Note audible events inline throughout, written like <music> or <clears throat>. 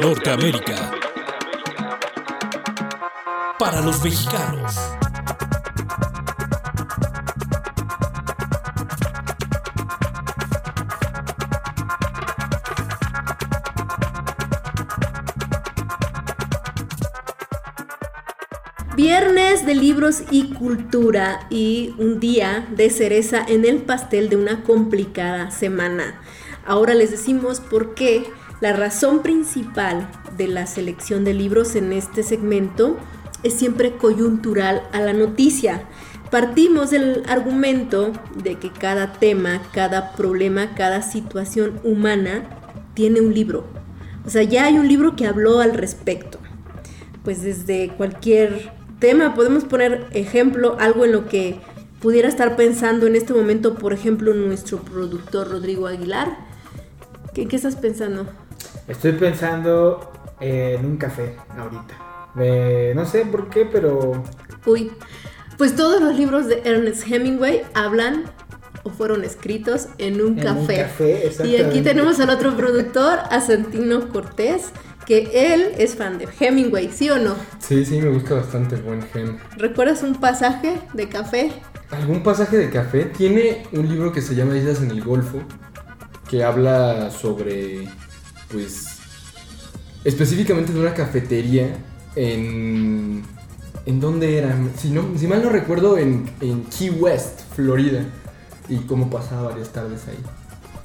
Norteamérica. Para los mexicanos. Viernes de libros y cultura y un día de cereza en el pastel de una complicada semana. Ahora les decimos por qué la razón principal de la selección de libros en este segmento es siempre coyuntural a la noticia. Partimos del argumento de que cada tema, cada problema, cada situación humana tiene un libro. O sea, ya hay un libro que habló al respecto. Pues desde cualquier tema podemos poner ejemplo, algo en lo que pudiera estar pensando en este momento, por ejemplo, nuestro productor Rodrigo Aguilar. ¿Qué, qué estás pensando? Estoy pensando en un café ahorita. no sé por qué, pero... Uy, pues todos los libros de Ernest Hemingway hablan o fueron escritos en un En café. un café, y aquí tenemos al otro productor, a Santino Cortés, que él es fan de Hemingway, ¿sí o no? Sí, sí, me gusta bastante el buen gen. ¿Recuerdas un pasaje de café? ¿Algún pasaje de café? Tiene un libro que se llama Islas en el Golfo, que habla sobre, pues, específicamente de una cafetería en... ¿En dónde era? Si, no, si mal no recuerdo, en, en Key West, Florida. Y cómo pasaba varias tardes ahí.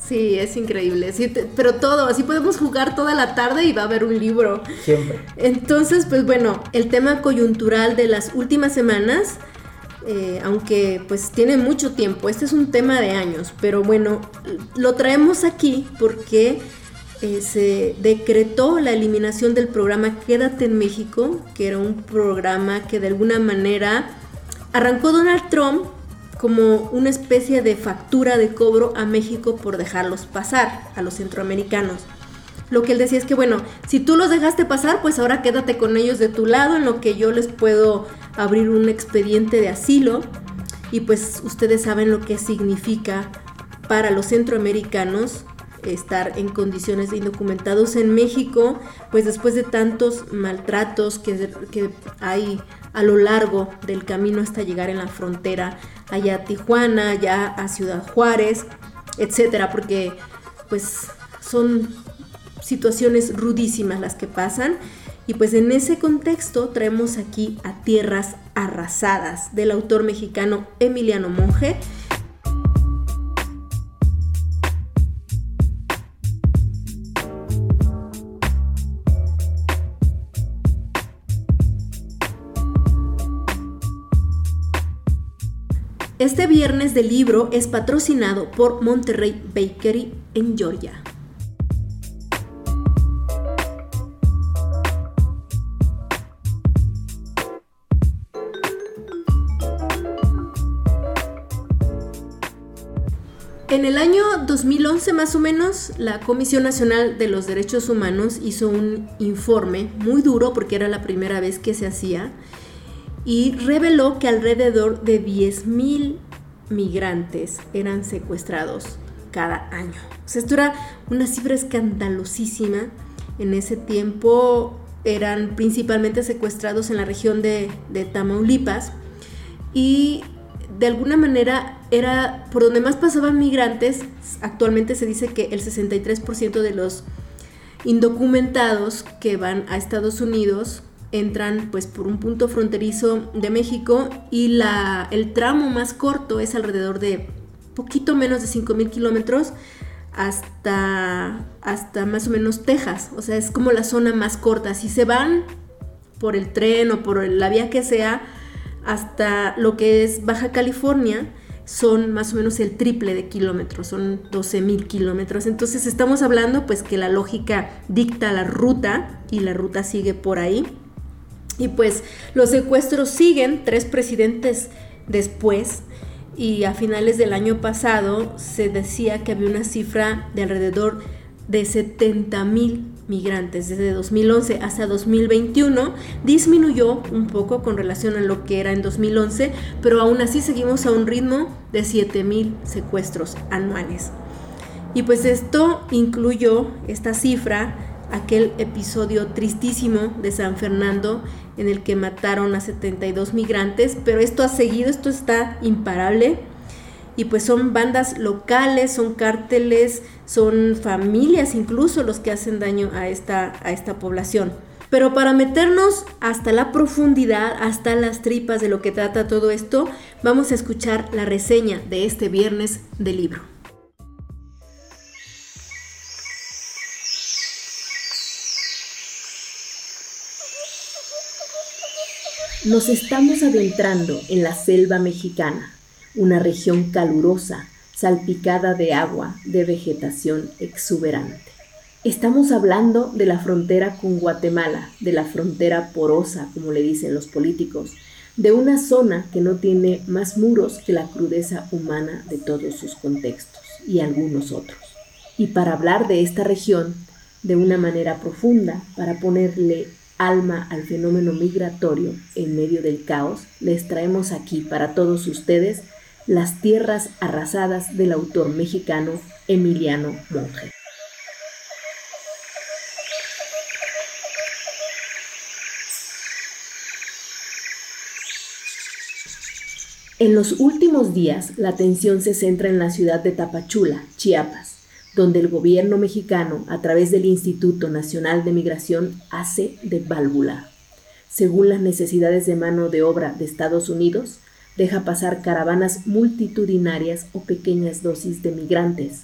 Sí, es increíble. Sí, te- pero todo, así podemos jugar toda la tarde y va a haber un libro. Siempre. Entonces, pues bueno, el tema coyuntural de las últimas semanas, eh, aunque pues tiene mucho tiempo, este es un tema de años, pero bueno, lo traemos aquí porque eh, se decretó la eliminación del programa Quédate en México, que era un programa que de alguna manera arrancó Donald Trump como una especie de factura de cobro a México por dejarlos pasar a los centroamericanos. Lo que él decía es que, bueno, si tú los dejaste pasar, pues ahora quédate con ellos de tu lado, en lo que yo les puedo abrir un expediente de asilo. Y pues ustedes saben lo que significa para los centroamericanos estar en condiciones de indocumentados en México, pues después de tantos maltratos que, que hay a lo largo del camino hasta llegar en la frontera, allá a Tijuana, allá a Ciudad Juárez, etcétera, porque pues son situaciones rudísimas las que pasan. Y pues en ese contexto traemos aquí a Tierras Arrasadas del autor mexicano Emiliano Monge. Este viernes del libro es patrocinado por Monterrey Bakery en Georgia. En el año 2011 más o menos, la Comisión Nacional de los Derechos Humanos hizo un informe muy duro porque era la primera vez que se hacía y reveló que alrededor de 10.000 migrantes eran secuestrados cada año. O sea, esto era una cifra escandalosísima. En ese tiempo eran principalmente secuestrados en la región de, de Tamaulipas y de alguna manera era por donde más pasaban migrantes. Actualmente se dice que el 63% de los indocumentados que van a Estados Unidos entran pues por un punto fronterizo de México y la, el tramo más corto es alrededor de poquito menos de 5.000 kilómetros hasta, hasta más o menos Texas. O sea, es como la zona más corta. Si se van por el tren o por la vía que sea hasta lo que es Baja California, son más o menos el triple de kilómetros, son 12.000 kilómetros. Entonces estamos hablando pues que la lógica dicta la ruta y la ruta sigue por ahí. Y pues los secuestros siguen, tres presidentes después, y a finales del año pasado se decía que había una cifra de alrededor de 70 mil migrantes desde 2011 hasta 2021 disminuyó un poco con relación a lo que era en 2011 pero aún así seguimos a un ritmo de 7 mil secuestros anuales. Y pues esto incluyó esta cifra aquel episodio tristísimo de San Fernando en el que mataron a 72 migrantes, pero esto ha seguido, esto está imparable. Y pues son bandas locales, son cárteles, son familias incluso los que hacen daño a esta, a esta población. Pero para meternos hasta la profundidad, hasta las tripas de lo que trata todo esto, vamos a escuchar la reseña de este viernes del libro. Nos estamos adentrando en la selva mexicana, una región calurosa, salpicada de agua, de vegetación exuberante. Estamos hablando de la frontera con Guatemala, de la frontera porosa, como le dicen los políticos, de una zona que no tiene más muros que la crudeza humana de todos sus contextos y algunos otros. Y para hablar de esta región de una manera profunda, para ponerle alma al fenómeno migratorio en medio del caos, les traemos aquí para todos ustedes las tierras arrasadas del autor mexicano Emiliano Monge. En los últimos días, la atención se centra en la ciudad de Tapachula, Chiapas, donde el gobierno mexicano, a través del Instituto Nacional de Migración, hace de válvula. Según las necesidades de mano de obra de Estados Unidos, deja pasar caravanas multitudinarias o pequeñas dosis de migrantes.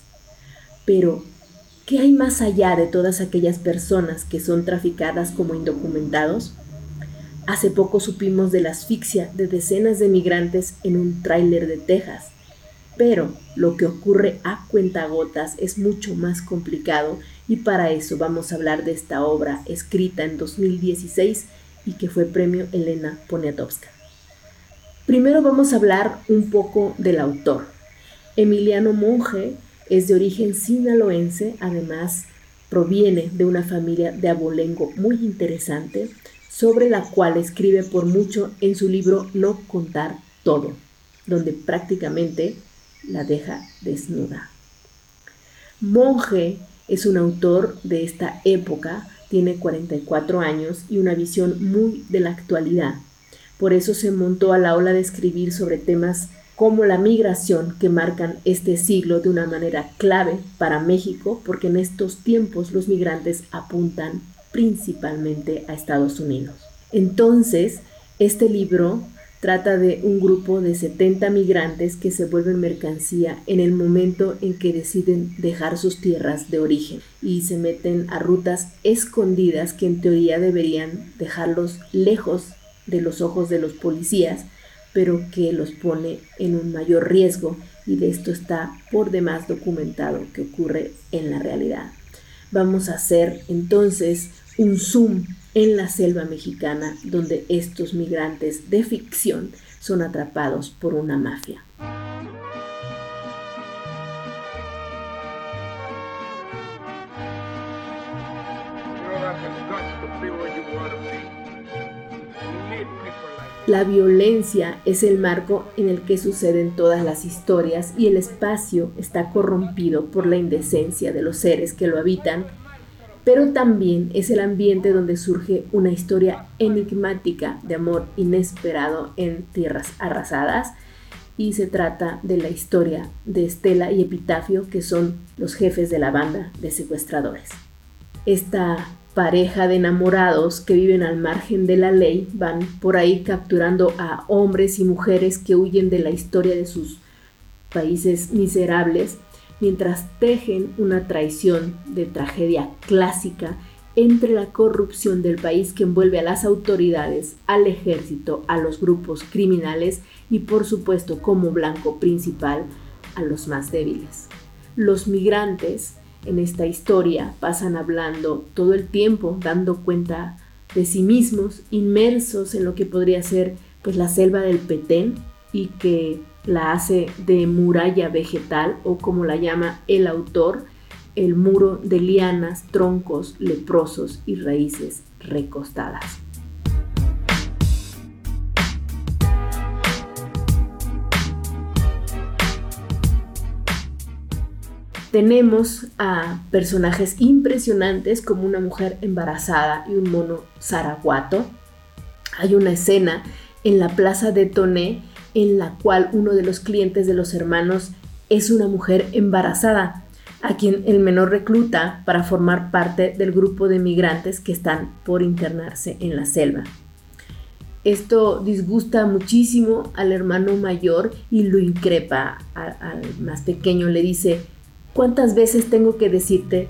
Pero, ¿qué hay más allá de todas aquellas personas que son traficadas como indocumentados? Hace poco supimos de la asfixia de decenas de migrantes en un tráiler de Texas, pero lo que ocurre a cuentagotas es mucho más complicado y para eso vamos a hablar de esta obra escrita en 2016 y que fue premio Elena Poniatowska. Primero vamos a hablar un poco del autor. Emiliano Monge es de origen sinaloense, además proviene de una familia de abolengo muy interesante, sobre la cual escribe por mucho en su libro No contar todo, donde prácticamente la deja desnuda. Monge es un autor de esta época, tiene 44 años y una visión muy de la actualidad. Por eso se montó a la ola de escribir sobre temas como la migración que marcan este siglo de una manera clave para México, porque en estos tiempos los migrantes apuntan principalmente a Estados Unidos. Entonces, este libro Trata de un grupo de 70 migrantes que se vuelven mercancía en el momento en que deciden dejar sus tierras de origen y se meten a rutas escondidas que en teoría deberían dejarlos lejos de los ojos de los policías, pero que los pone en un mayor riesgo y de esto está por demás documentado que ocurre en la realidad. Vamos a hacer entonces un zoom en la selva mexicana donde estos migrantes de ficción son atrapados por una mafia. La violencia es el marco en el que suceden todas las historias y el espacio está corrompido por la indecencia de los seres que lo habitan pero también es el ambiente donde surge una historia enigmática de amor inesperado en tierras arrasadas y se trata de la historia de Estela y Epitafio que son los jefes de la banda de secuestradores. Esta pareja de enamorados que viven al margen de la ley van por ahí capturando a hombres y mujeres que huyen de la historia de sus países miserables mientras tejen una traición de tragedia clásica entre la corrupción del país que envuelve a las autoridades, al ejército, a los grupos criminales y por supuesto como blanco principal a los más débiles. Los migrantes en esta historia pasan hablando todo el tiempo, dando cuenta de sí mismos, inmersos en lo que podría ser pues la selva del Petén y que la hace de muralla vegetal o como la llama el autor, el muro de lianas, troncos leprosos y raíces recostadas. Tenemos a personajes impresionantes como una mujer embarazada y un mono zaraguato. Hay una escena en la plaza de Toné en la cual uno de los clientes de los hermanos es una mujer embarazada, a quien el menor recluta para formar parte del grupo de migrantes que están por internarse en la selva. Esto disgusta muchísimo al hermano mayor y lo increpa al más pequeño. Le dice, ¿cuántas veces tengo que decirte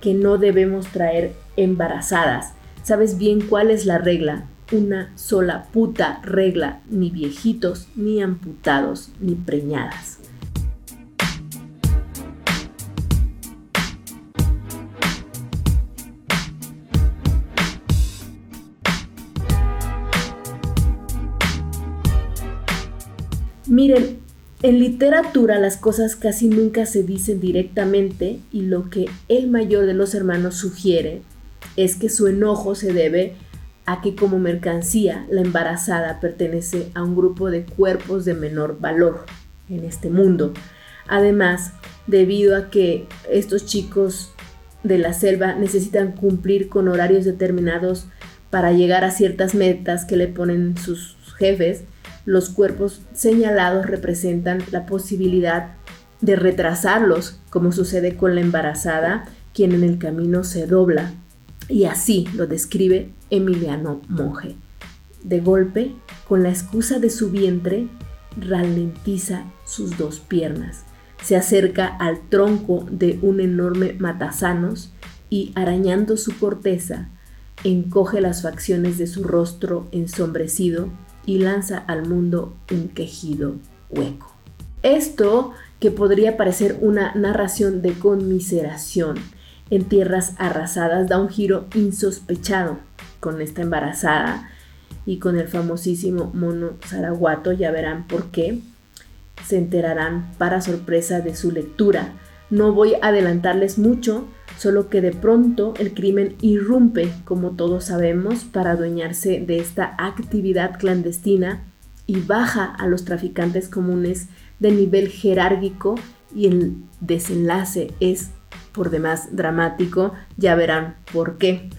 que no debemos traer embarazadas? Sabes bien cuál es la regla. Una sola puta regla, ni viejitos, ni amputados, ni preñadas. Miren, en literatura las cosas casi nunca se dicen directamente y lo que el mayor de los hermanos sugiere es que su enojo se debe a que como mercancía la embarazada pertenece a un grupo de cuerpos de menor valor en este mundo. Además, debido a que estos chicos de la selva necesitan cumplir con horarios determinados para llegar a ciertas metas que le ponen sus jefes, los cuerpos señalados representan la posibilidad de retrasarlos, como sucede con la embarazada, quien en el camino se dobla. Y así lo describe Emiliano Monge. De golpe, con la excusa de su vientre, ralentiza sus dos piernas, se acerca al tronco de un enorme matasanos y arañando su corteza, encoge las facciones de su rostro ensombrecido y lanza al mundo un quejido hueco. Esto que podría parecer una narración de conmiseración en tierras arrasadas da un giro insospechado con esta embarazada y con el famosísimo mono zaraguato, ya verán por qué. Se enterarán para sorpresa de su lectura. No voy a adelantarles mucho, solo que de pronto el crimen irrumpe, como todos sabemos, para adueñarse de esta actividad clandestina y baja a los traficantes comunes de nivel jerárquico y el desenlace es por demás dramático, ya verán por qué.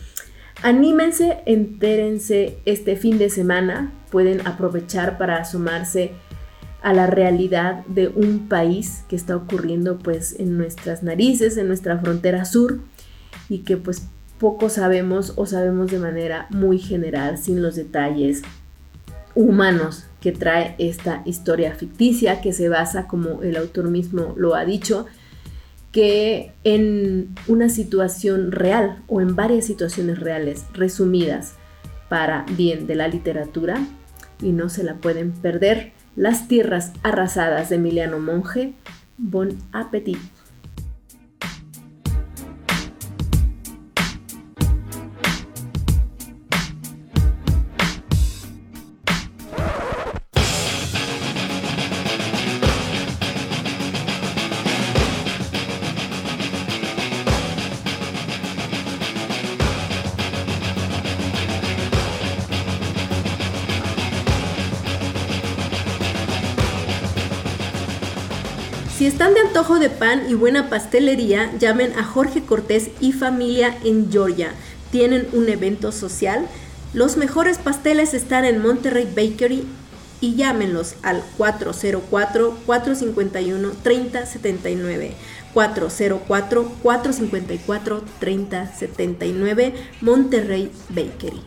Anímense, entérense este fin de semana, pueden aprovechar para asomarse a la realidad de un país que está ocurriendo pues en nuestras narices, en nuestra frontera sur y que pues poco sabemos o sabemos de manera muy general sin los detalles humanos que trae esta historia ficticia que se basa, como el autor mismo lo ha dicho, que en una situación real o en varias situaciones reales resumidas para bien de la literatura y no se la pueden perder. Las tierras arrasadas de Emiliano Monge. Bon appetit. Antojo de pan y buena pastelería, llamen a Jorge Cortés y familia en Georgia. Tienen un evento social. Los mejores pasteles están en Monterrey Bakery y llámenlos al 404-451-3079. 404-454-3079 Monterrey Bakery.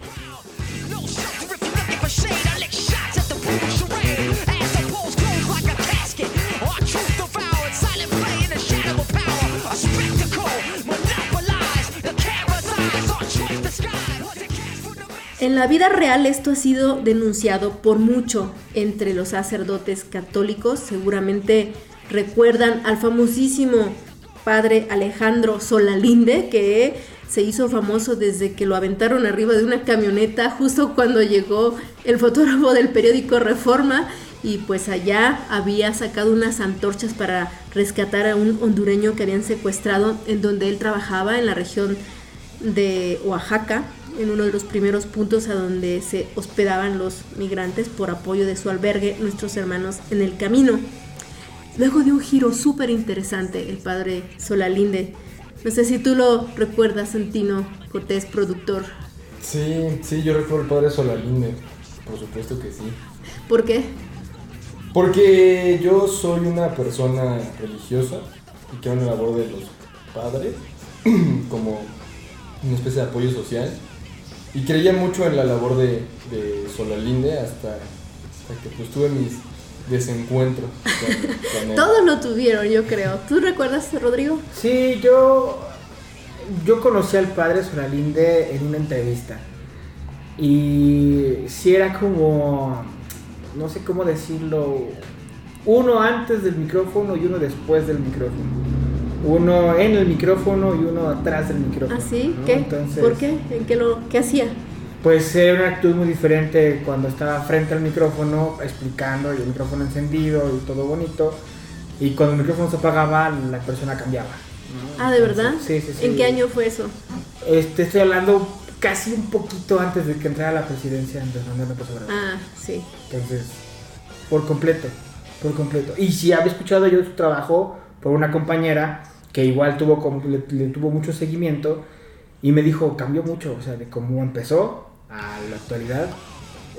En la vida real esto ha sido denunciado por mucho entre los sacerdotes católicos. Seguramente recuerdan al famosísimo padre Alejandro Solalinde que se hizo famoso desde que lo aventaron arriba de una camioneta justo cuando llegó el fotógrafo del periódico Reforma y pues allá había sacado unas antorchas para rescatar a un hondureño que habían secuestrado en donde él trabajaba en la región de Oaxaca en uno de los primeros puntos a donde se hospedaban los migrantes por apoyo de su albergue Nuestros Hermanos en el Camino. luego de un giro súper interesante, el padre Solalinde. No sé si tú lo recuerdas, Santino Cortés, productor. Sí, sí, yo recuerdo el padre Solalinde, por supuesto que sí. ¿Por qué? Porque yo soy una persona religiosa y creo en la labor de los padres <clears throat> como una especie de apoyo social. Y creía mucho en la labor de, de Solalinde hasta, hasta que pues tuve mis desencuentros con, con <laughs> él. Todos lo tuvieron, yo creo. ¿Tú recuerdas, Rodrigo? Sí, yo, yo conocí al padre Solalinde en una entrevista. Y sí era como, no sé cómo decirlo, uno antes del micrófono y uno después del micrófono. Uno en el micrófono y uno atrás del micrófono. ¿Ah, sí? ¿no? ¿Qué? Entonces, ¿Por qué? ¿En qué, lo, qué hacía? Pues era una actitud muy diferente cuando estaba frente al micrófono explicando y el micrófono encendido y todo bonito. Y cuando el micrófono se apagaba, la persona cambiaba. ¿no? Ah, ¿de verdad? Sí, sí, sí. ¿En qué año fue eso? Este, estoy hablando casi un poquito antes de que entrara a la presidencia Andrés Manuel López Obrador. Ah, sí. Entonces, por completo, por completo. Y si había escuchado yo su trabajo por una compañera que igual tuvo como, le, tuvo mucho seguimiento y me dijo, cambió mucho, o sea, de cómo empezó a la actualidad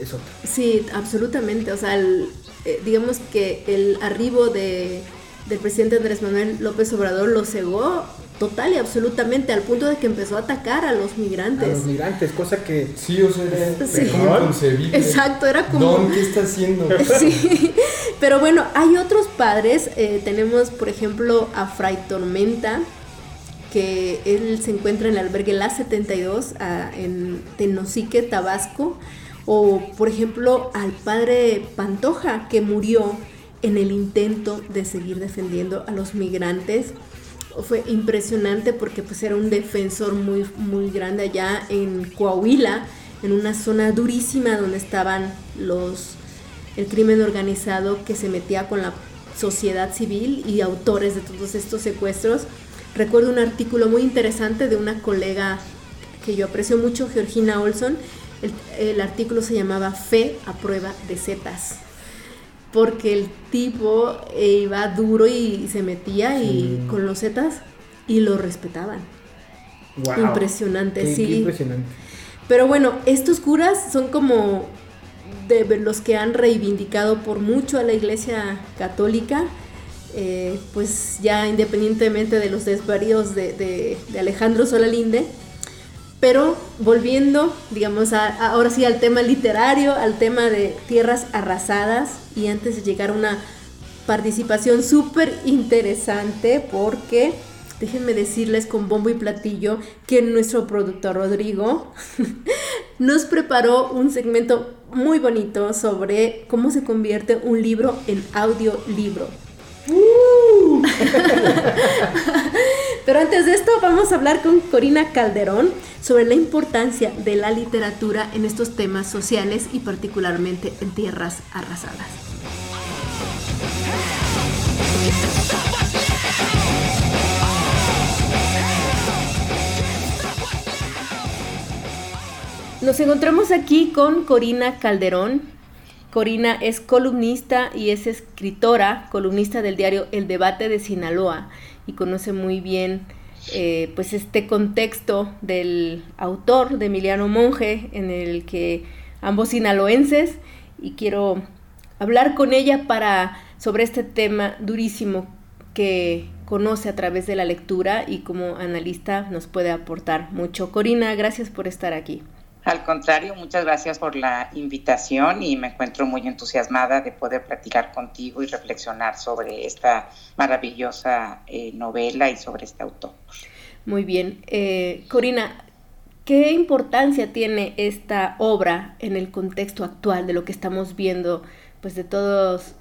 es otra. Sí, absolutamente. O sea, eh, digamos que el arribo de, del presidente Andrés Manuel López Obrador lo cegó total y absolutamente al punto de que empezó a atacar a los A migrantes. los migrantes, cosa que Sí, o sea, era Sí. inconcebible. Exacto, era como... Don, ¿qué está haciendo? <laughs> Sí, pero bueno, hay otros padres. eh, tenemos, por ejemplo, a Fray Tormenta, que él se encuentra en el albergue La 72 ah, en Tenosique, Tabasco. O, por ejemplo, al padre Pantoja, que murió en el intento de seguir defendiendo a los migrantes. Fue impresionante porque pues era un defensor muy, muy grande allá en Coahuila, en una zona durísima donde estaban los el crimen organizado que se metía con la sociedad civil y autores de todos estos secuestros. Recuerdo un artículo muy interesante de una colega que yo aprecio mucho, Georgina Olson. El, el artículo se llamaba Fe a prueba de setas. Porque el tipo eh, iba duro y se metía y con los zetas y lo respetaban. wow. Impresionante, Qué- sí. qué impresionante. Pero bueno, estos curas son como de los que han reivindicado por mucho a la Iglesia Católica, eh, pues ya independientemente de los desvaríos de, de- de Alejandro Solalinde. Pero volviendo, digamos, a- ahora sí al tema literario, al tema de tierras arrasadas, y antes de llegar a una participación súper interesante, porque déjenme decirles con bombo y platillo que nuestro productor Rodrigo <laughs> nos preparó un segmento muy bonito sobre cómo se convierte un libro en audiolibro. <laughs> Pero antes de esto vamos a hablar con Corina Calderón sobre la importancia de la literatura en estos temas sociales y particularmente en tierras arrasadas. Nos encontramos aquí con Corina Calderón. Corina es columnista y es escritora, columnista del diario El Debate de Sinaloa y conoce muy bien eh, pues este contexto del autor de Emiliano Monge en el que ambos sinaloenses y quiero hablar con ella para sobre este tema durísimo que conoce a través de la lectura y como analista nos puede aportar mucho. Corina, gracias por estar aquí. Al contrario, muchas gracias por la invitación y me encuentro muy entusiasmada de poder platicar contigo y reflexionar sobre esta maravillosa eh, novela y sobre este autor. Muy bien. Eh, Corina, ¿qué importancia tiene esta obra en el contexto actual de lo que estamos viendo, pues de todos,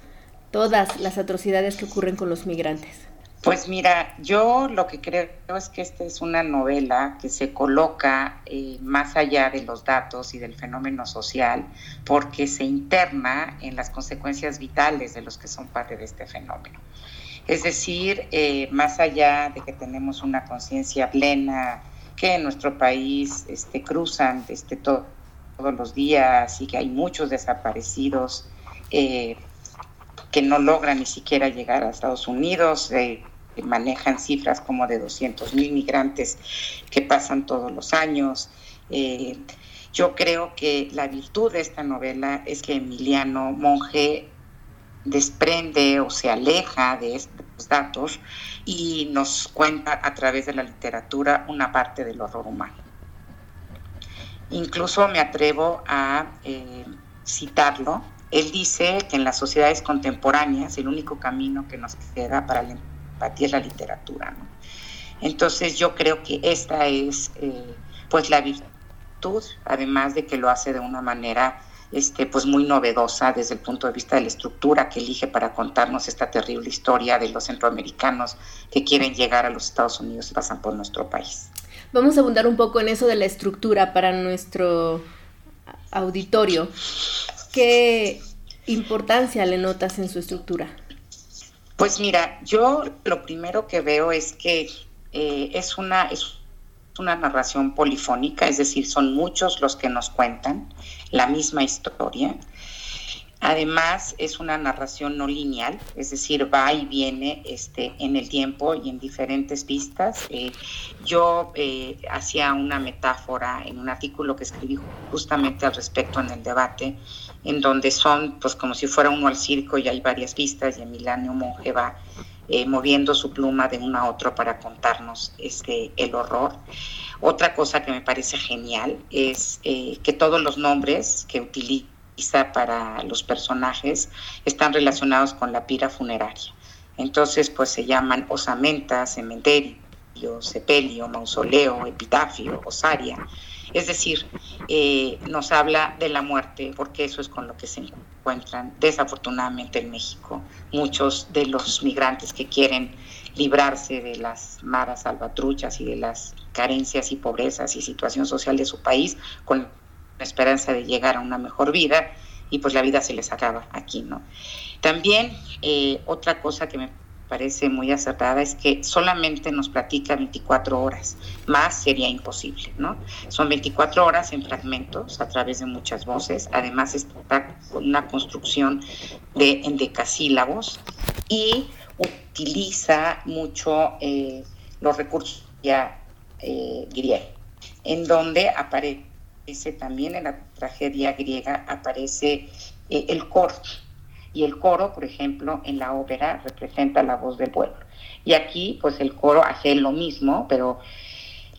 todas las atrocidades que ocurren con los migrantes? Pues mira, yo lo que creo es que esta es una novela que se coloca eh, más allá de los datos y del fenómeno social, porque se interna en las consecuencias vitales de los que son parte de este fenómeno. Es decir, eh, más allá de que tenemos una conciencia plena que en nuestro país este, cruzan este, to todos los días y que hay muchos desaparecidos, eh, que no logran ni siquiera llegar a Estados Unidos, eh, manejan cifras como de 200 mil migrantes que pasan todos los años. Eh, yo creo que la virtud de esta novela es que Emiliano Monge desprende o se aleja de estos datos y nos cuenta a través de la literatura una parte del horror humano. Incluso me atrevo a eh, citarlo. Él dice que en las sociedades contemporáneas el único camino que nos queda para la empatía es la literatura. Entonces yo creo que esta es eh, pues la virtud además de que lo hace de una manera este, pues muy novedosa desde el punto de vista de la estructura que elige para contarnos esta terrible historia de los centroamericanos que quieren llegar a los Estados Unidos y pasan por nuestro país. Vamos a abundar un poco en eso de la estructura para nuestro auditorio. ¿Qué importancia le notas en su estructura? Pues mira, yo lo primero que veo es que eh, es una una narración polifónica, es decir, son muchos los que nos cuentan la misma historia. Además, es una narración no lineal, es decir, va y viene este, en el tiempo y en diferentes pistas. Eh, yo eh, hacía una metáfora en un artículo que escribí justamente al respecto en el debate, en donde son pues como si fuera uno al circo y hay varias pistas y Emiliano Monge va eh, moviendo su pluma de uno a otro para contarnos este, el horror. Otra cosa que me parece genial es eh, que todos los nombres que utiliza para los personajes están relacionados con la pira funeraria. Entonces, pues se llaman osamenta, cementerio, sepelio, mausoleo, epitafio, osaria. Es decir, eh, nos habla de la muerte, porque eso es con lo que se encuentran desafortunadamente en México muchos de los migrantes que quieren librarse de las maras salvatruchas y de las carencias y pobrezas y situación social de su país con la esperanza de llegar a una mejor vida y pues la vida se les acaba aquí, ¿no? También eh, otra cosa que me parece muy acertada es que solamente nos platica 24 horas, más sería imposible, ¿no? Son 24 horas en fragmentos a través de muchas voces, además está una construcción de endecasílabos y utiliza mucho eh, los recursos ya eh, griegos, en donde aparece también en la tragedia griega, aparece eh, el coro y el coro, por ejemplo, en la ópera representa la voz del pueblo. Y aquí, pues el coro hace lo mismo, pero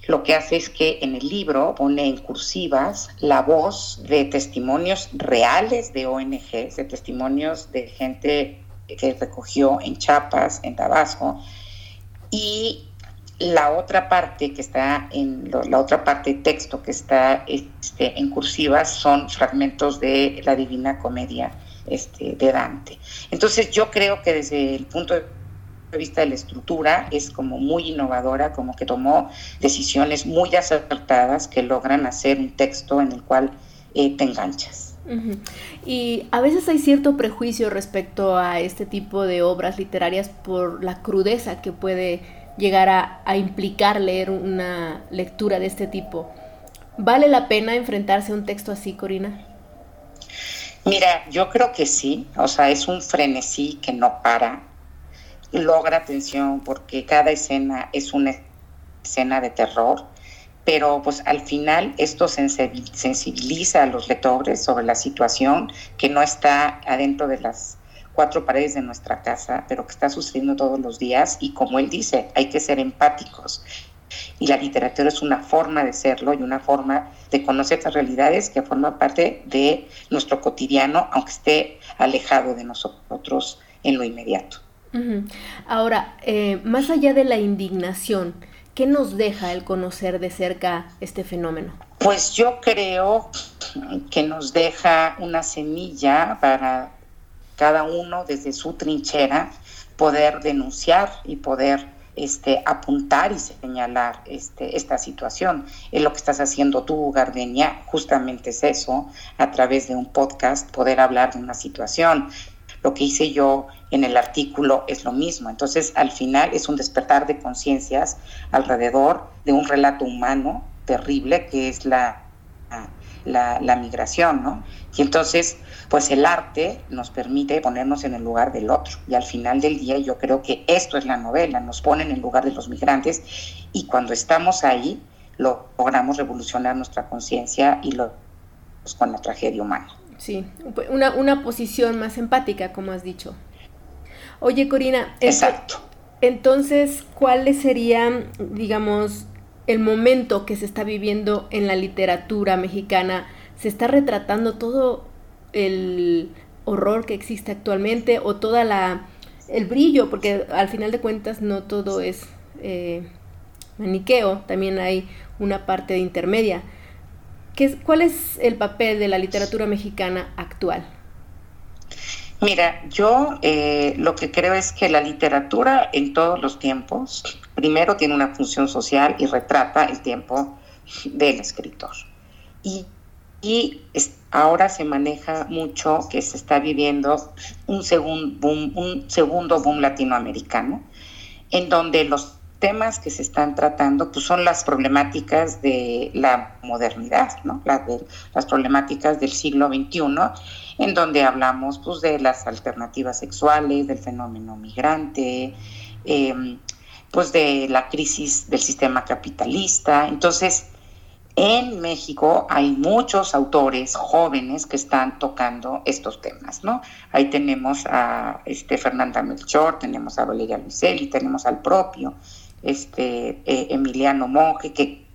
lo que hace es que en el libro pone en cursivas la voz de testimonios reales de ONGs, de testimonios de gente que recogió en Chiapas, en Tabasco, y la otra parte que está en la otra parte de texto que está este, en cursivas son fragmentos de la Divina Comedia este, de Dante. Entonces yo creo que desde el punto de vista de la estructura es como muy innovadora, como que tomó decisiones muy acertadas que logran hacer un texto en el cual eh, te enganchas. Y a veces hay cierto prejuicio respecto a este tipo de obras literarias por la crudeza que puede llegar a, a implicar leer una lectura de este tipo. ¿Vale la pena enfrentarse a un texto así, Corina? Mira, yo creo que sí, o sea, es un frenesí que no para, logra atención porque cada escena es una escena de terror, pero pues al final esto sensibiliza a los lectores sobre la situación que no está adentro de las cuatro paredes de nuestra casa, pero que está sucediendo todos los días y como él dice, hay que ser empáticos y la literatura es una forma de serlo y una forma de conocer estas realidades que forman parte de nuestro cotidiano, aunque esté alejado de nosotros en lo inmediato. Ahora, eh, más allá de la indignación, ¿qué nos deja el conocer de cerca este fenómeno? Pues yo creo que nos deja una semilla para cada uno desde su trinchera poder denunciar y poder este, apuntar y señalar este, esta situación. Es lo que estás haciendo tú, Gardenia, justamente es eso, a través de un podcast, poder hablar de una situación. Lo que hice yo en el artículo es lo mismo. Entonces, al final es un despertar de conciencias alrededor de un relato humano terrible que es la, la, la migración, ¿no? Y entonces, pues el arte nos permite ponernos en el lugar del otro. Y al final del día yo creo que esto es la novela, nos pone en el lugar de los migrantes y cuando estamos ahí logramos revolucionar nuestra conciencia y lo pues, con la tragedia humana. Sí, una, una posición más empática, como has dicho. Oye, Corina. Exacto. Entonces, ¿cuál sería, digamos, el momento que se está viviendo en la literatura mexicana? ¿Se está retratando todo el horror que existe actualmente o toda la el brillo? Porque al final de cuentas no todo es eh, maniqueo, también hay una parte de intermedia. ¿Qué, ¿Cuál es el papel de la literatura mexicana actual? Mira, yo eh, lo que creo es que la literatura en todos los tiempos, primero tiene una función social y retrata el tiempo del escritor. Y, y ahora se maneja mucho que se está viviendo un, boom, un segundo boom latinoamericano, en donde los temas que se están tratando pues son las problemáticas de la modernidad, ¿no? las problemáticas del siglo XXI, en donde hablamos pues, de las alternativas sexuales, del fenómeno migrante, em, pues de la crisis del sistema capitalista. Entonces, en México hay muchos autores jóvenes que están tocando estos temas, ¿no? Ahí tenemos a este, Fernanda Melchor, tenemos a Valeria Luiselli, tenemos al propio este, eh, Emiliano Monge, que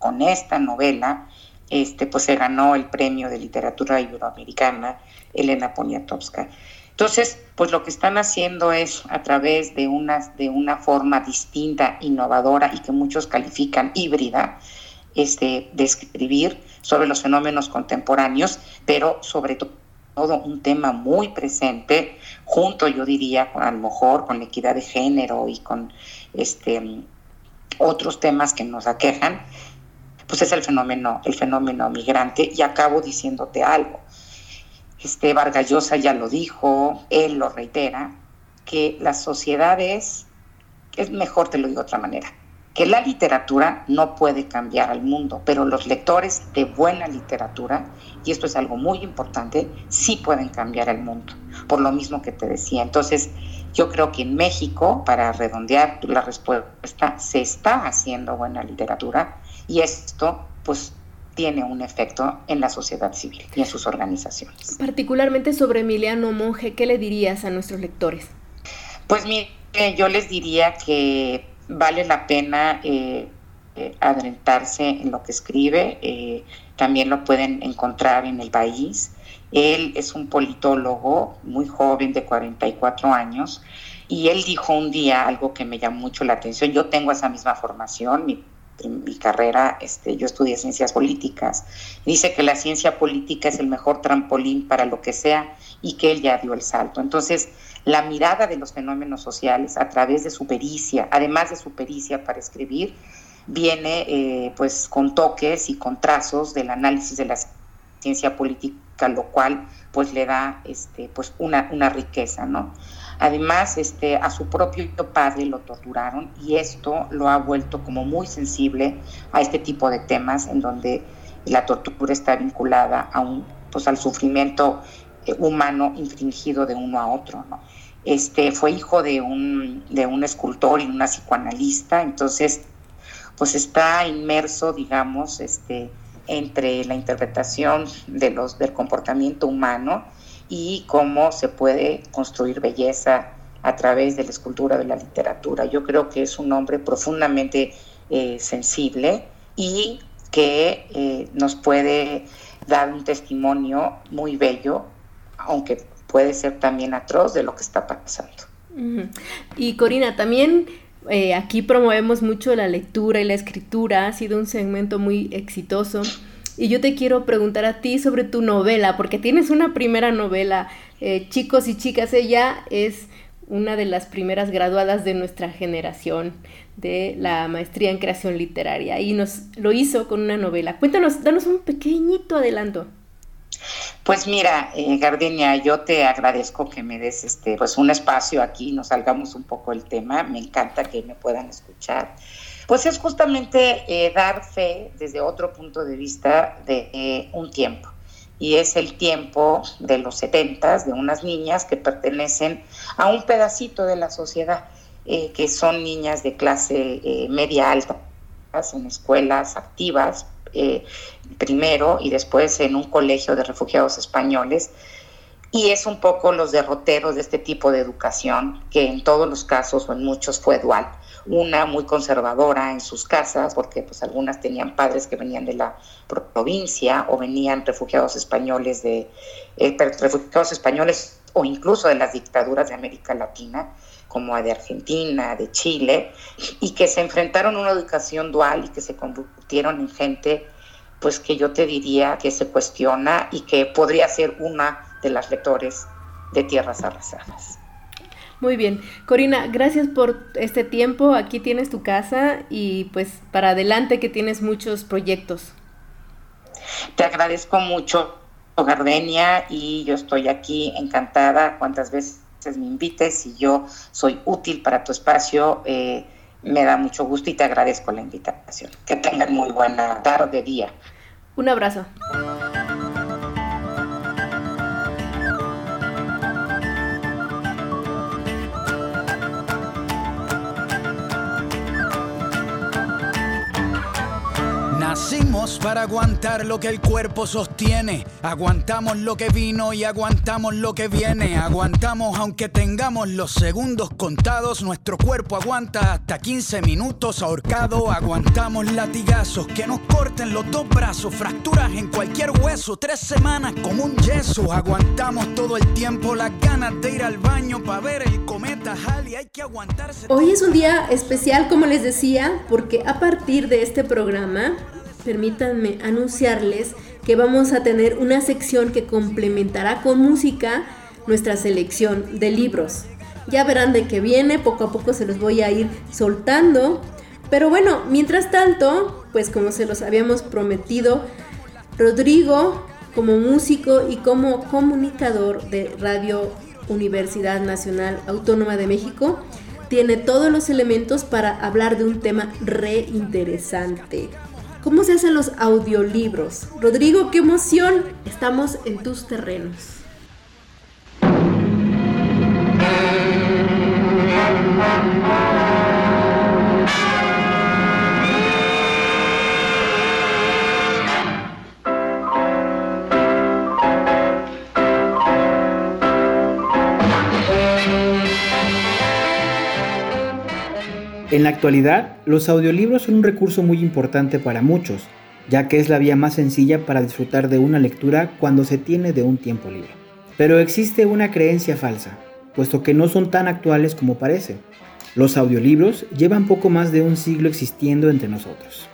con esta novela este, pues se ganó el premio de literatura iberoamericana Elena Poniatowska. Entonces, pues lo que están haciendo es a través de una, de una forma distinta, innovadora y que muchos califican híbrida, este, de sobre los fenómenos contemporáneos, pero sobre todo un tema muy presente, junto yo diría, a lo mejor con equidad de género y con este, otros temas que nos aquejan, pues es el fenómeno, el fenómeno migrante. Y acabo diciéndote algo. Este Vargallosa ya lo dijo, él lo reitera, que las sociedades, es mejor te lo digo de otra manera, que la literatura no puede cambiar al mundo, pero los lectores de buena literatura, y esto es algo muy importante, sí pueden cambiar al mundo, por lo mismo que te decía. Entonces, yo creo que en México, para redondear la respuesta, se está haciendo buena literatura y esto pues tiene un efecto en la sociedad civil y en sus organizaciones. Particularmente sobre Emiliano Monge, ¿qué le dirías a nuestros lectores? Pues mire, yo les diría que vale la pena eh, eh en lo que escribe, eh, también lo pueden encontrar en el país. Él es un politólogo muy joven, de 44 años, y él dijo un día algo que me llamó mucho la atención. Yo tengo esa misma formación, mi, mi carrera, este, yo estudié ciencias políticas. Dice que la ciencia política es el mejor trampolín para lo que sea y que él ya dio el salto. Entonces, la mirada de los fenómenos sociales a través de su pericia, además de su pericia para escribir, viene eh, pues con toques y con trazos del análisis de la ciencia política, lo cual pues le da este, pues una, una riqueza, ¿no? Además, este, a su propio padre lo torturaron y esto lo ha vuelto como muy sensible a este tipo de temas en donde la tortura está vinculada a un, pues, al sufrimiento humano infringido de uno a otro. Este, fue hijo de un, de un escultor y una psicoanalista, entonces pues está inmerso, digamos, este, entre la interpretación de los, del comportamiento humano y cómo se puede construir belleza a través de la escultura de la literatura. Yo creo que es un hombre profundamente eh, sensible y que eh, nos puede dar un testimonio muy bello, aunque puede ser también atroz de lo que está pasando. Y Corina, también eh, aquí promovemos mucho la lectura y la escritura, ha sido un segmento muy exitoso. Y yo te quiero preguntar a ti sobre tu novela, porque tienes una primera novela, eh, Chicos y Chicas, ella es una de las primeras graduadas de nuestra generación de la maestría en creación literaria y nos lo hizo con una novela. Cuéntanos, danos un pequeñito adelanto. Pues mira, eh, Gardenia, yo te agradezco que me des este, pues un espacio aquí, nos salgamos un poco del tema, me encanta que me puedan escuchar. Pues es justamente eh, dar fe desde otro punto de vista de eh, un tiempo. Y es el tiempo de los setentas, de unas niñas que pertenecen a un pedacito de la sociedad, eh, que son niñas de clase media alta, en escuelas activas, primero y después en un colegio de refugiados españoles, y es un poco los derroteros de este tipo de educación, que en todos los casos o en muchos fue dual. Una muy conservadora en sus casas, porque pues algunas tenían padres que venían de la provincia o venían refugiados españoles de eh, refugiados españoles o incluso de las dictaduras de América Latina, como de Argentina, de Chile, y que se enfrentaron a una educación dual y que se convirtieron en gente pues que yo te diría que se cuestiona y que podría ser una de las lectores de Tierras Arrasadas. Muy bien. Corina, gracias por este tiempo. Aquí tienes tu casa y pues para adelante que tienes muchos proyectos. Te agradezco mucho, Gardenia, y yo estoy aquí encantada cuantas veces me invites y yo soy útil para tu espacio. Eh, me da mucho gusto y te agradezco la invitación. Que tengan muy buena tarde, día. Un abrazo. Nacimos para aguantar lo que el cuerpo sostiene. Aguantamos lo que vino y aguantamos lo que viene. Aguantamos aunque tengamos los segundos contados. Nuestro cuerpo aguanta hasta 15 minutos ahorcado. Aguantamos latigazos que nos corten los dos brazos. Fracturas en cualquier hueso. Tres semanas como un yeso. Aguantamos todo el tiempo las ganas de ir al baño para ver el cometa Halley. Hay que aguantarse. Hoy es un día especial, como les decía, porque a partir de este programa permítanme anunciarles que vamos a tener una sección que complementará con música nuestra selección de libros. Ya verán de qué viene, poco a poco se los voy a ir soltando. Pero bueno, mientras tanto, pues como se los habíamos prometido, Rodrigo, como músico y como comunicador de Radio Universidad Nacional Autónoma de México, tiene todos los elementos para hablar de un tema re interesante. ¿Cómo se hacen los audiolibros? Rodrigo, qué emoción. Estamos en tus terrenos. En la actualidad, los audiolibros son un recurso muy importante para muchos, ya que es la vía más sencilla para disfrutar de una lectura cuando se tiene de un tiempo libre. Pero existe una creencia falsa, puesto que no son tan actuales como parece. Los audiolibros llevan poco más de un siglo existiendo entre nosotros.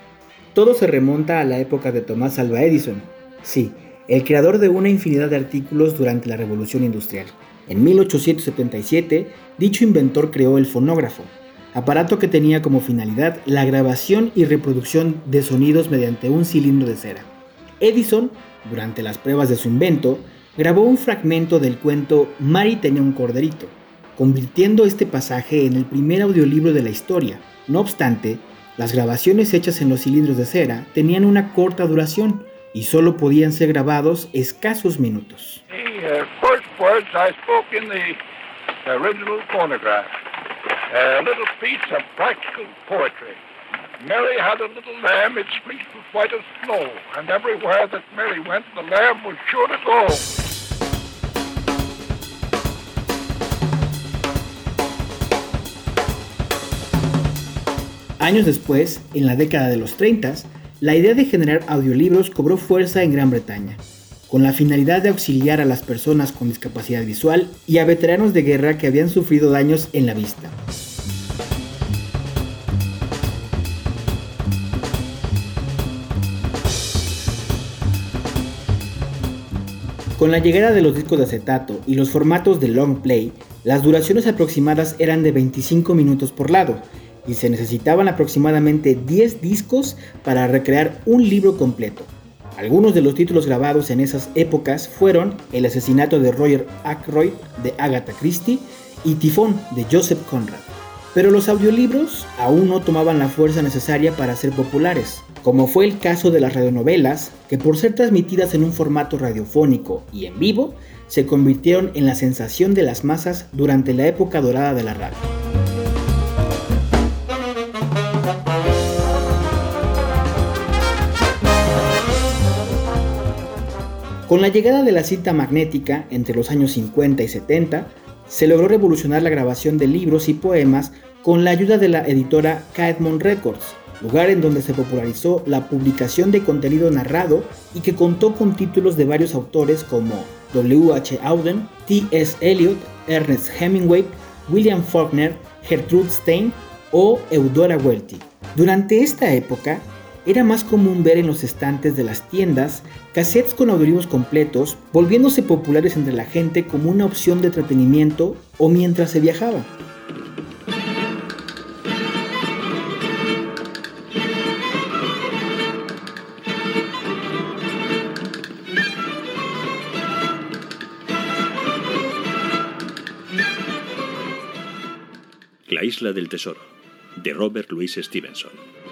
Todo se remonta a la época de Thomas Alva Edison, sí, el creador de una infinidad de artículos durante la Revolución Industrial. En 1877, dicho inventor creó el fonógrafo, aparato que tenía como finalidad la grabación y reproducción de sonidos mediante un cilindro de cera. Edison, durante las pruebas de su invento, grabó un fragmento del cuento Mary tenía un corderito, convirtiendo este pasaje en el primer audiolibro de la historia. No obstante, las grabaciones hechas en los cilindros de cera tenían una corta duración y solo podían ser grabados escasos minutos. A little piece of practical poetry. Mary had a little lamb, its fleece was white as snow, and everywhere that Mary went, the lamb was sure to go. Años después, en la década de los 30, la idea de generar audiolibros cobró fuerza en Gran Bretaña con la finalidad de auxiliar a las personas con discapacidad visual y a veteranos de guerra que habían sufrido daños en la vista. Con la llegada de los discos de acetato y los formatos de long play, las duraciones aproximadas eran de 25 minutos por lado y se necesitaban aproximadamente 10 discos para recrear un libro completo. Algunos de los títulos grabados en esas épocas fueron El asesinato de Roger Ackroyd de Agatha Christie y Tifón de Joseph Conrad. Pero los audiolibros aún no tomaban la fuerza necesaria para ser populares, como fue el caso de las radionovelas, que por ser transmitidas en un formato radiofónico y en vivo, se convirtieron en la sensación de las masas durante la época dorada de la radio. Con la llegada de la cinta magnética entre los años 50 y 70, se logró revolucionar la grabación de libros y poemas con la ayuda de la editora Caedmon Records, lugar en donde se popularizó la publicación de contenido narrado y que contó con títulos de varios autores como W. H. Auden, T. S. Eliot, Ernest Hemingway, William Faulkner, Gertrude Stein o Eudora Welty. Durante esta época, era más común ver en los estantes de las tiendas cassettes con audiolibros completos, volviéndose populares entre la gente como una opción de entretenimiento o mientras se viajaba. La isla del tesoro, de Robert Louis Stevenson.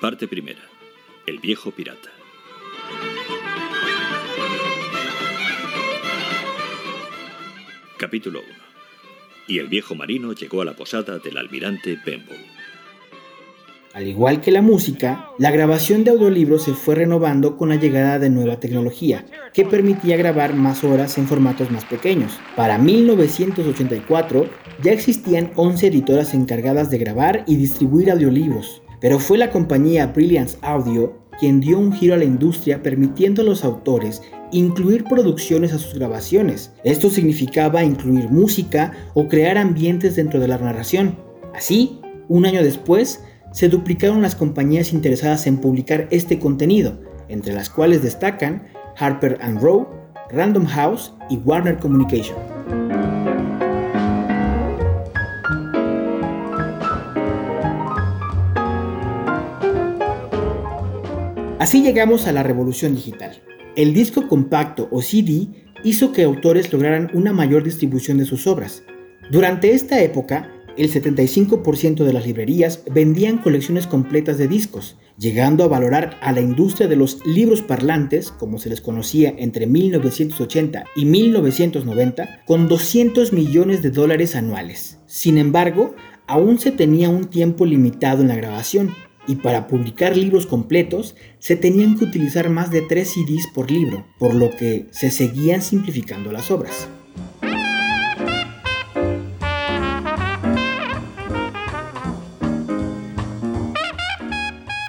Parte primera. El viejo pirata. Capítulo 1. Y el viejo marino llegó a la posada del almirante Benbow. Al igual que la música, la grabación de audiolibros se fue renovando con la llegada de nueva tecnología, que permitía grabar más horas en formatos más pequeños. Para 1984 ya existían 11 editoras encargadas de grabar y distribuir audiolibros, pero fue la compañía Brilliance Audio quien dio un giro a la industria permitiendo a los autores incluir producciones a sus grabaciones. Esto significaba incluir música o crear ambientes dentro de la narración. Así, un año después, se duplicaron las compañías interesadas en publicar este contenido, entre las cuales destacan Harper ⁇ Row, Random House y Warner Communication. Así llegamos a la revolución digital. El disco compacto o CD hizo que autores lograran una mayor distribución de sus obras. Durante esta época, el 75% de las librerías vendían colecciones completas de discos, llegando a valorar a la industria de los libros parlantes, como se les conocía entre 1980 y 1990, con 200 millones de dólares anuales. Sin embargo, aún se tenía un tiempo limitado en la grabación, y para publicar libros completos se tenían que utilizar más de 3 CDs por libro, por lo que se seguían simplificando las obras.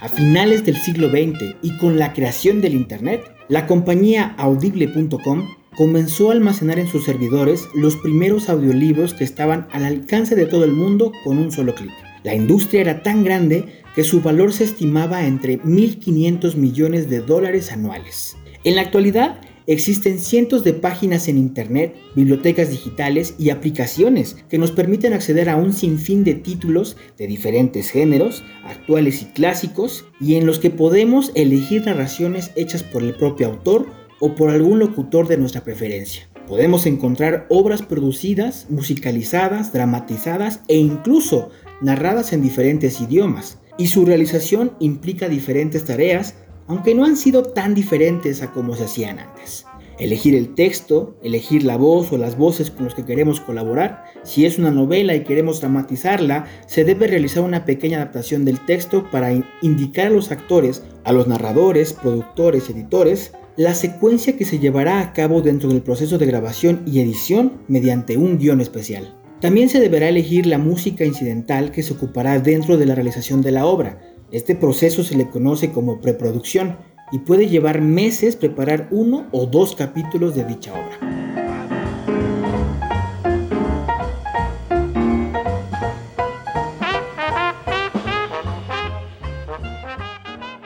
A finales del siglo XX y con la creación del Internet, la compañía audible.com comenzó a almacenar en sus servidores los primeros audiolibros que estaban al alcance de todo el mundo con un solo clic. La industria era tan grande que su valor se estimaba entre 1.500 millones de dólares anuales. En la actualidad, existen cientos de páginas en Internet, bibliotecas digitales y aplicaciones que nos permiten acceder a un sinfín de títulos de diferentes géneros, actuales y clásicos, y en los que podemos elegir narraciones hechas por el propio autor o por algún locutor de nuestra preferencia. Podemos encontrar obras producidas, musicalizadas, dramatizadas e incluso narradas en diferentes idiomas y su realización implica diferentes tareas, aunque no han sido tan diferentes a como se hacían antes. Elegir el texto, elegir la voz o las voces con los que queremos colaborar. Si es una novela y queremos dramatizarla, se debe realizar una pequeña adaptación del texto para indicar a los actores, a los narradores, productores, editores, la secuencia que se llevará a cabo dentro del proceso de grabación y edición mediante un guion especial. También se deberá elegir la música incidental que se ocupará dentro de la realización de la obra. Este proceso se le conoce como preproducción y puede llevar meses preparar uno o dos capítulos de dicha obra.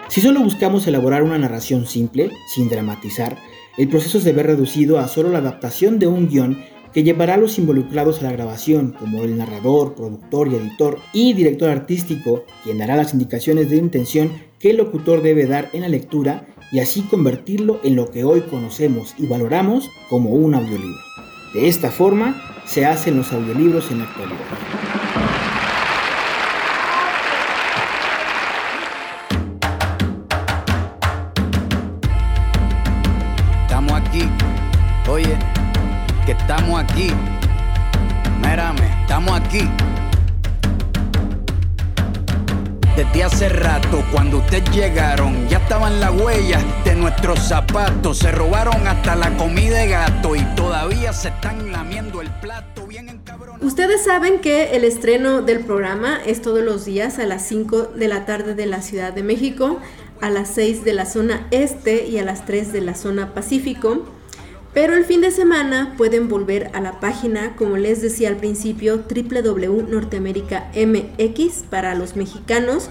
Si solo buscamos elaborar una narración simple, sin dramatizar, el proceso se ve reducido a solo la adaptación de un guion que llevará a los involucrados a la grabación, como el narrador, productor y editor y director artístico, quien dará las indicaciones de intención que el locutor debe dar en la lectura y así convertirlo en lo que hoy conocemos y valoramos como un audiolibro. De esta forma se hacen los audiolibros en la actualidad. Estamos aquí. Mírame, estamos aquí. Desde hace rato, cuando ustedes llegaron, ya estaban las huellas de nuestros zapatos. Se robaron hasta la comida de gato y todavía se están lamiendo el plato bien encabronados. Ustedes saben que el estreno del programa es todos los días a las 5 de la tarde de la Ciudad de México, a las 6 de la zona este y a las 3 de la zona Pacífico. Pero el fin de semana pueden volver a la página, como les decía al principio, www.norteamerica.mx para los mexicanos.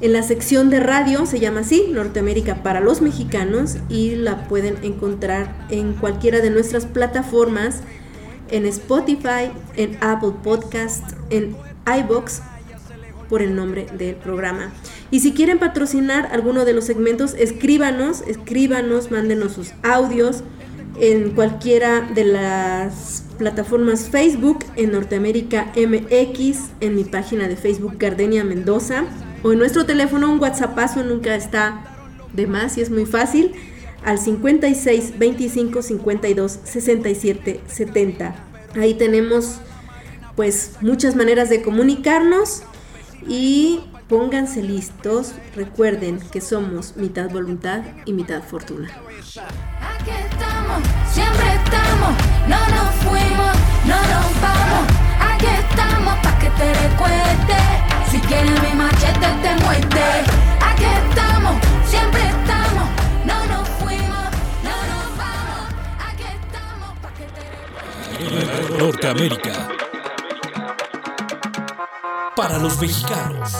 En la sección de radio se llama así, Norteamérica para los mexicanos, y la pueden encontrar en cualquiera de nuestras plataformas, en Spotify, en Apple Podcast, en iBox, por el nombre del programa. Y si quieren patrocinar alguno de los segmentos, escríbanos, escríbanos, mándenos sus audios en cualquiera de las plataformas Facebook, en Norteamérica MX, en mi página de Facebook Gardenia Mendoza, o en nuestro teléfono, un WhatsAppazo nunca está de más y es muy fácil, al 56 25 52 67 70. Ahí tenemos pues muchas maneras de comunicarnos y pónganse listos. Recuerden que somos mitad voluntad y mitad fortuna. Aquí estamos, siempre estamos, no nos fuimos, no nos vamos. Aquí estamos pa' que te recuerdes. Si quieres mi machete te muerte. Aquí estamos, siempre estamos, no nos fuimos, no nos vamos. Aquí estamos pa' que te recuerdes. Norteamérica. Para los mexicanos.